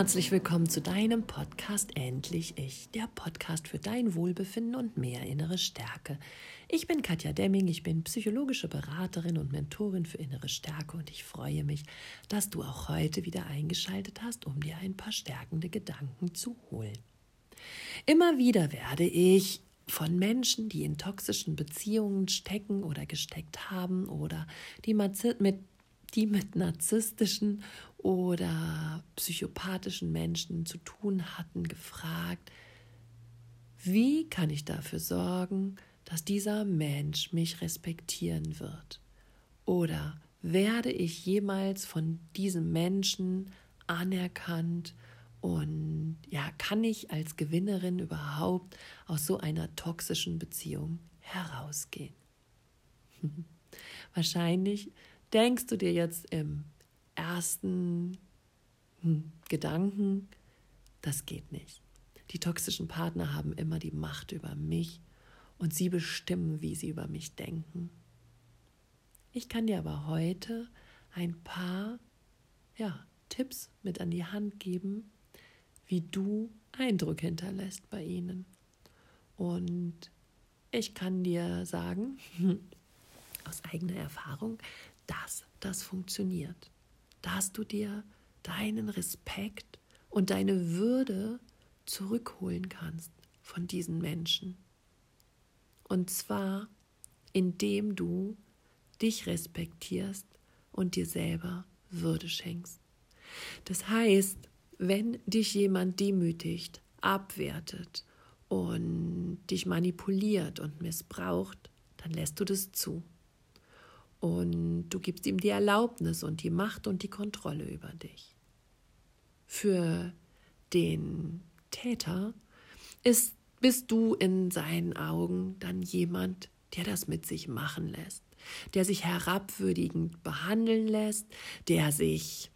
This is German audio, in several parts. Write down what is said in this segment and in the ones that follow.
Herzlich willkommen zu deinem Podcast Endlich Ich, der Podcast für dein Wohlbefinden und mehr innere Stärke. Ich bin Katja Demming, ich bin psychologische Beraterin und Mentorin für innere Stärke und ich freue mich, dass du auch heute wieder eingeschaltet hast, um dir ein paar stärkende Gedanken zu holen. Immer wieder werde ich von Menschen, die in toxischen Beziehungen stecken oder gesteckt haben oder die mit die mit narzisstischen oder psychopathischen Menschen zu tun hatten, gefragt, wie kann ich dafür sorgen, dass dieser Mensch mich respektieren wird? Oder werde ich jemals von diesem Menschen anerkannt und ja, kann ich als Gewinnerin überhaupt aus so einer toxischen Beziehung herausgehen? Wahrscheinlich denkst du dir jetzt im ersten hm, Gedanken, das geht nicht. Die toxischen Partner haben immer die Macht über mich und sie bestimmen, wie sie über mich denken. Ich kann dir aber heute ein paar ja, Tipps mit an die Hand geben, wie du Eindruck hinterlässt bei ihnen. Und ich kann dir sagen, aus eigener Erfahrung, dass das funktioniert. Dass du dir deinen Respekt und deine Würde zurückholen kannst von diesen Menschen. Und zwar, indem du dich respektierst und dir selber Würde schenkst. Das heißt, wenn dich jemand demütigt, abwertet und dich manipuliert und missbraucht, dann lässt du das zu. Und du gibst ihm die Erlaubnis und die Macht und die Kontrolle über dich. Für den Täter ist, bist du in seinen Augen dann jemand, der das mit sich machen lässt, der sich herabwürdigend behandeln lässt, der sich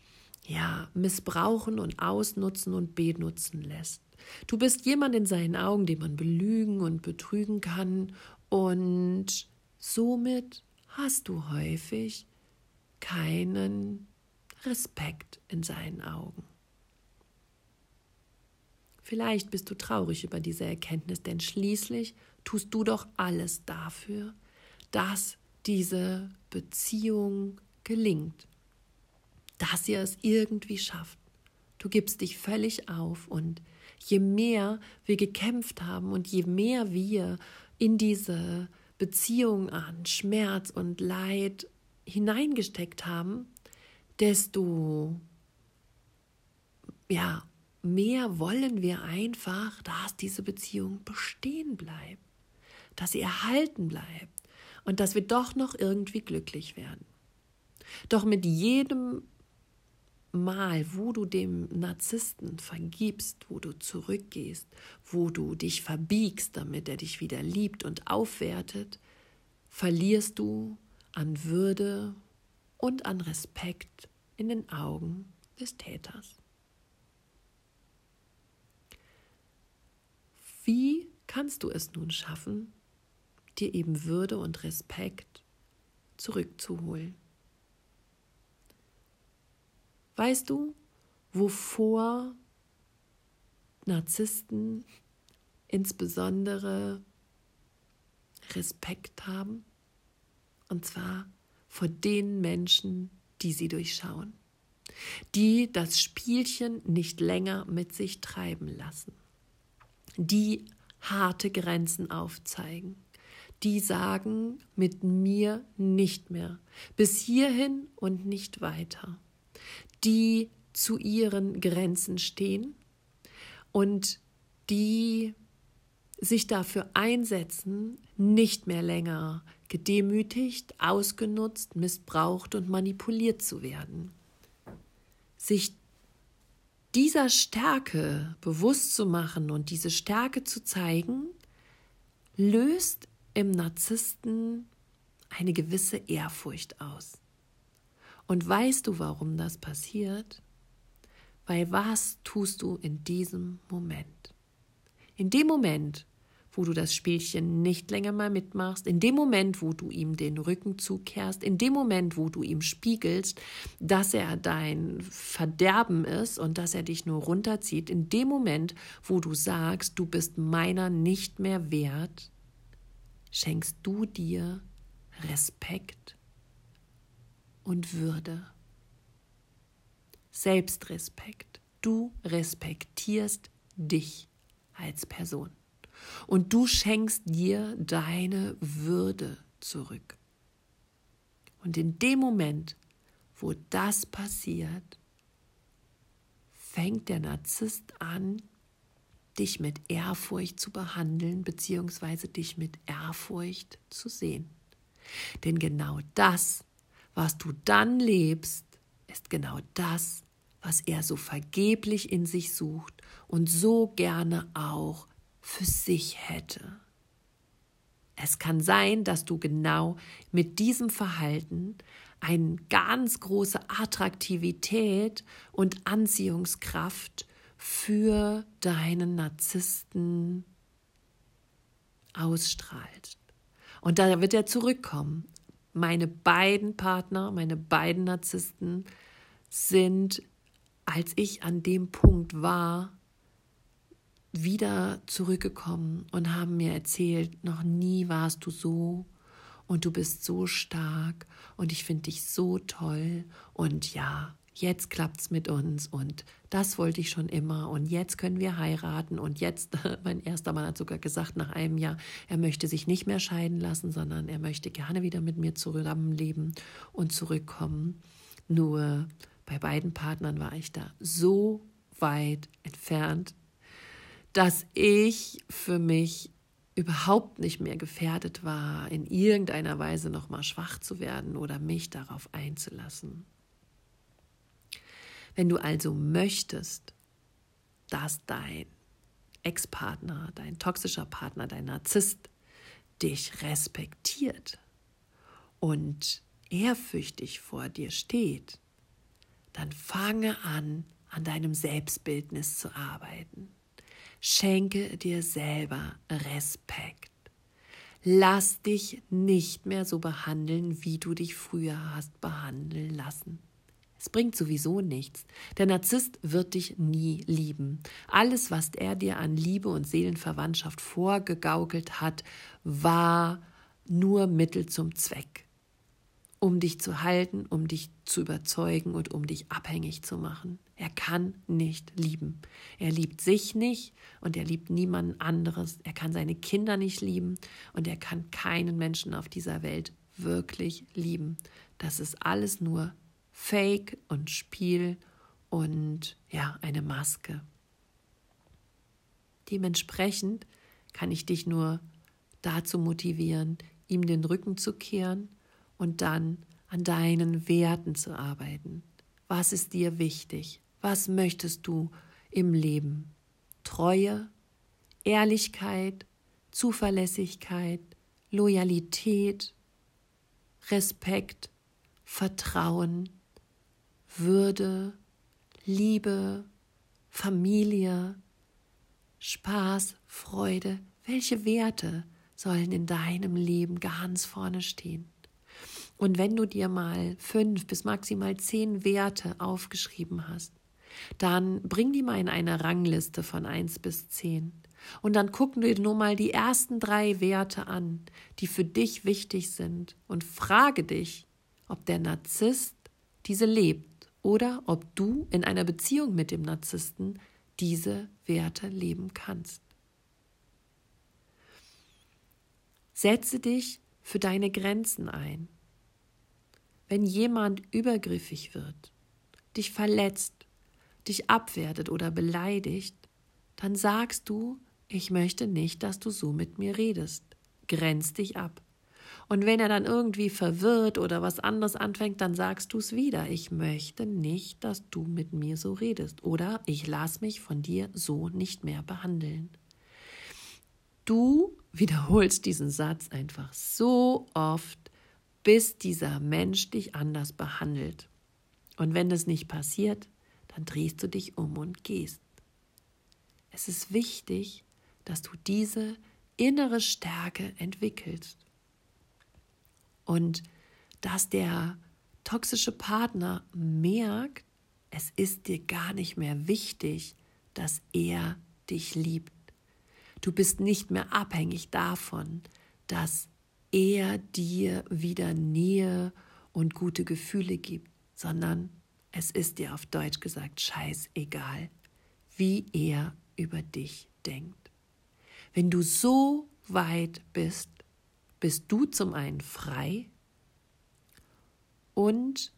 ja missbrauchen und ausnutzen und benutzen lässt. Du bist jemand in seinen Augen, den man belügen und betrügen kann und somit hast du häufig keinen Respekt in seinen Augen. Vielleicht bist du traurig über diese Erkenntnis, denn schließlich tust du doch alles dafür, dass diese Beziehung gelingt, dass ihr es irgendwie schafft. Du gibst dich völlig auf und je mehr wir gekämpft haben und je mehr wir in diese Beziehung an Schmerz und Leid hineingesteckt haben, desto ja, mehr wollen wir einfach, dass diese Beziehung bestehen bleibt, dass sie erhalten bleibt und dass wir doch noch irgendwie glücklich werden. Doch mit jedem Mal, wo du dem Narzissten vergibst, wo du zurückgehst, wo du dich verbiegst, damit er dich wieder liebt und aufwertet, verlierst du an Würde und an Respekt in den Augen des Täters. Wie kannst du es nun schaffen, dir eben Würde und Respekt zurückzuholen? Weißt du, wovor Narzissten insbesondere Respekt haben? Und zwar vor den Menschen, die sie durchschauen, die das Spielchen nicht länger mit sich treiben lassen, die harte Grenzen aufzeigen, die sagen mit mir nicht mehr, bis hierhin und nicht weiter die zu ihren Grenzen stehen und die sich dafür einsetzen, nicht mehr länger gedemütigt, ausgenutzt, missbraucht und manipuliert zu werden. Sich dieser Stärke bewusst zu machen und diese Stärke zu zeigen, löst im Narzissten eine gewisse Ehrfurcht aus. Und weißt du, warum das passiert? Weil was tust du in diesem Moment? In dem Moment, wo du das Spielchen nicht länger mal mitmachst, in dem Moment, wo du ihm den Rücken zukehrst, in dem Moment, wo du ihm spiegelst, dass er dein Verderben ist und dass er dich nur runterzieht, in dem Moment, wo du sagst, du bist meiner nicht mehr wert, schenkst du dir Respekt und Würde. Selbstrespekt. Du respektierst dich als Person. Und du schenkst dir deine Würde zurück. Und in dem Moment, wo das passiert, fängt der Narzisst an, dich mit Ehrfurcht zu behandeln, beziehungsweise dich mit Ehrfurcht zu sehen. Denn genau das, was du dann lebst, ist genau das, was er so vergeblich in sich sucht und so gerne auch für sich hätte. Es kann sein, dass du genau mit diesem Verhalten eine ganz große Attraktivität und Anziehungskraft für deinen Narzissten ausstrahlt. Und da wird er zurückkommen. Meine beiden Partner, meine beiden Narzissten sind, als ich an dem Punkt war, wieder zurückgekommen und haben mir erzählt, noch nie warst du so und du bist so stark und ich finde dich so toll und ja, jetzt klappt's mit uns und das wollte ich schon immer und jetzt können wir heiraten und jetzt, mein erster Mann hat sogar gesagt nach einem Jahr, er möchte sich nicht mehr scheiden lassen, sondern er möchte gerne wieder mit mir zusammenleben und zurückkommen. Nur bei beiden Partnern war ich da so weit entfernt, dass ich für mich überhaupt nicht mehr gefährdet war, in irgendeiner Weise nochmal schwach zu werden oder mich darauf einzulassen. Wenn du also möchtest, dass dein Ex-Partner, dein toxischer Partner, dein Narzisst dich respektiert und ehrfürchtig vor dir steht, dann fange an, an deinem Selbstbildnis zu arbeiten. Schenke dir selber Respekt. Lass dich nicht mehr so behandeln, wie du dich früher hast behandeln lassen. Es bringt sowieso nichts. Der Narzisst wird dich nie lieben. Alles, was er dir an Liebe und Seelenverwandtschaft vorgegaukelt hat, war nur Mittel zum Zweck um dich zu halten, um dich zu überzeugen und um dich abhängig zu machen. Er kann nicht lieben. Er liebt sich nicht und er liebt niemanden anderes. Er kann seine Kinder nicht lieben und er kann keinen Menschen auf dieser Welt wirklich lieben. Das ist alles nur Fake und Spiel und ja, eine Maske. Dementsprechend kann ich dich nur dazu motivieren, ihm den Rücken zu kehren und dann an deinen Werten zu arbeiten. Was ist dir wichtig? Was möchtest du im Leben? Treue, Ehrlichkeit, Zuverlässigkeit, Loyalität, Respekt, Vertrauen, Würde, Liebe, Familie, Spaß, Freude. Welche Werte sollen in deinem Leben ganz vorne stehen? Und wenn du dir mal fünf bis maximal zehn Werte aufgeschrieben hast, dann bring die mal in eine Rangliste von eins bis zehn. Und dann gucken wir nur mal die ersten drei Werte an, die für dich wichtig sind und frage dich, ob der Narzisst diese lebt oder ob du in einer Beziehung mit dem Narzissten diese Werte leben kannst. Setze dich für deine Grenzen ein wenn jemand übergriffig wird, dich verletzt, dich abwertet oder beleidigt, dann sagst du, ich möchte nicht, dass du so mit mir redest. Grenz dich ab. Und wenn er dann irgendwie verwirrt oder was anderes anfängt, dann sagst du es wieder. Ich möchte nicht, dass du mit mir so redest. Oder ich lass mich von dir so nicht mehr behandeln. Du wiederholst diesen Satz einfach so oft, bis dieser Mensch dich anders behandelt. Und wenn das nicht passiert, dann drehst du dich um und gehst. Es ist wichtig, dass du diese innere Stärke entwickelst. Und dass der toxische Partner merkt, es ist dir gar nicht mehr wichtig, dass er dich liebt. Du bist nicht mehr abhängig davon, dass er dir wieder Nähe und gute Gefühle gibt, sondern es ist dir auf Deutsch gesagt scheißegal, wie er über dich denkt. Wenn du so weit bist, bist du zum einen frei und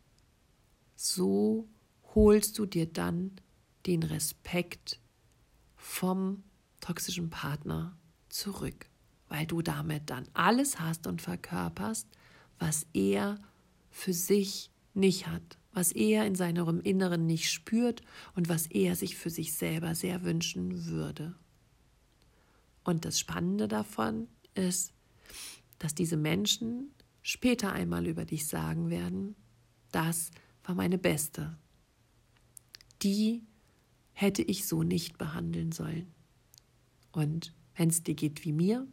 so holst du dir dann den Respekt vom toxischen Partner zurück, weil du damit dann alles hast und verkörperst, was er für sich nicht hat, was er in seinem Inneren nicht spürt und was er sich für sich selber sehr wünschen würde. Und das Spannende davon ist, dass diese Menschen später einmal über dich sagen werden, das war meine Beste. Die hätte ich so nicht behandeln sollen. Und wenn es dir geht wie mir,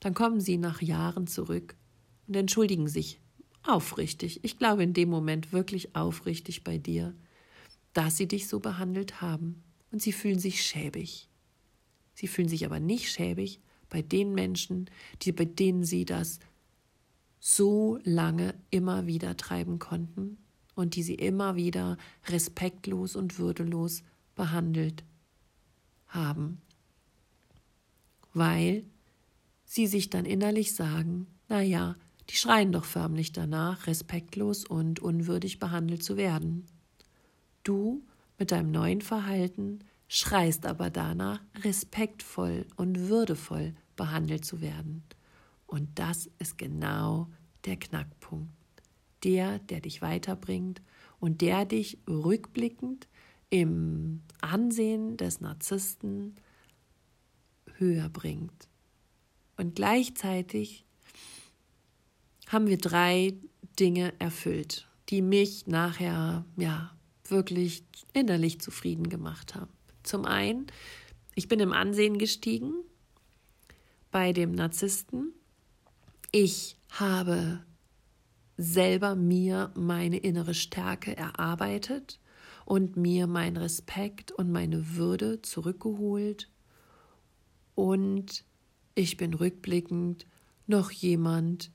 dann kommen sie nach Jahren zurück und entschuldigen sich aufrichtig, ich glaube in dem Moment wirklich aufrichtig bei dir, dass sie dich so behandelt haben und sie fühlen sich schäbig. Sie fühlen sich aber nicht schäbig bei den Menschen, die bei denen sie das so lange immer wieder treiben konnten und die sie immer wieder respektlos und würdelos behandelt haben, weil sie sich dann innerlich sagen, na ja, die schreien doch förmlich danach, respektlos und unwürdig behandelt zu werden. Du mit deinem neuen Verhalten schreist aber danach, respektvoll und würdevoll behandelt zu werden. Und das ist genau der Knackpunkt. Der, der dich weiterbringt und der dich rückblickend im Ansehen des Narzissten höher bringt. Und gleichzeitig haben wir drei Dinge erfüllt, die mich nachher ja wirklich innerlich zufrieden gemacht haben. Zum einen, ich bin im Ansehen gestiegen bei dem Narzissten. Ich habe selber mir meine innere Stärke erarbeitet und mir meinen Respekt und meine Würde zurückgeholt. Und ich bin rückblickend noch jemand,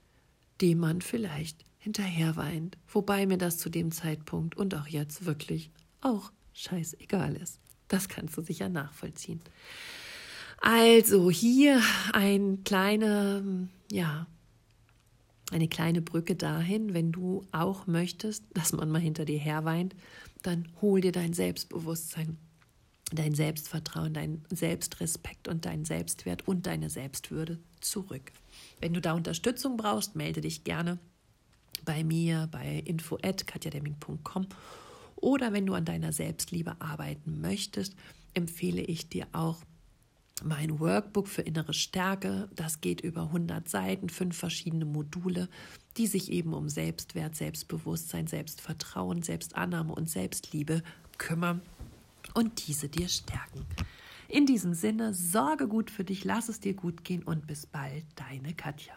dem man vielleicht hinterher weint, wobei mir das zu dem Zeitpunkt und auch jetzt wirklich auch scheißegal ist. Das kannst du sicher nachvollziehen. Also hier ein kleine, ja, eine kleine Brücke dahin, wenn du auch möchtest, dass man mal hinter dir her weint, dann hol dir dein Selbstbewusstsein, dein Selbstvertrauen, dein Selbstrespekt und dein Selbstwert und deine Selbstwürde zurück. Wenn du da Unterstützung brauchst, melde dich gerne bei mir bei info@katjademming.com oder wenn du an deiner Selbstliebe arbeiten möchtest, empfehle ich dir auch mein Workbook für innere Stärke. Das geht über 100 Seiten, fünf verschiedene Module, die sich eben um Selbstwert, Selbstbewusstsein, Selbstvertrauen, Selbstannahme und Selbstliebe kümmern und diese dir stärken. In diesem Sinne, sorge gut für dich, lass es dir gut gehen und bis bald, deine Katja.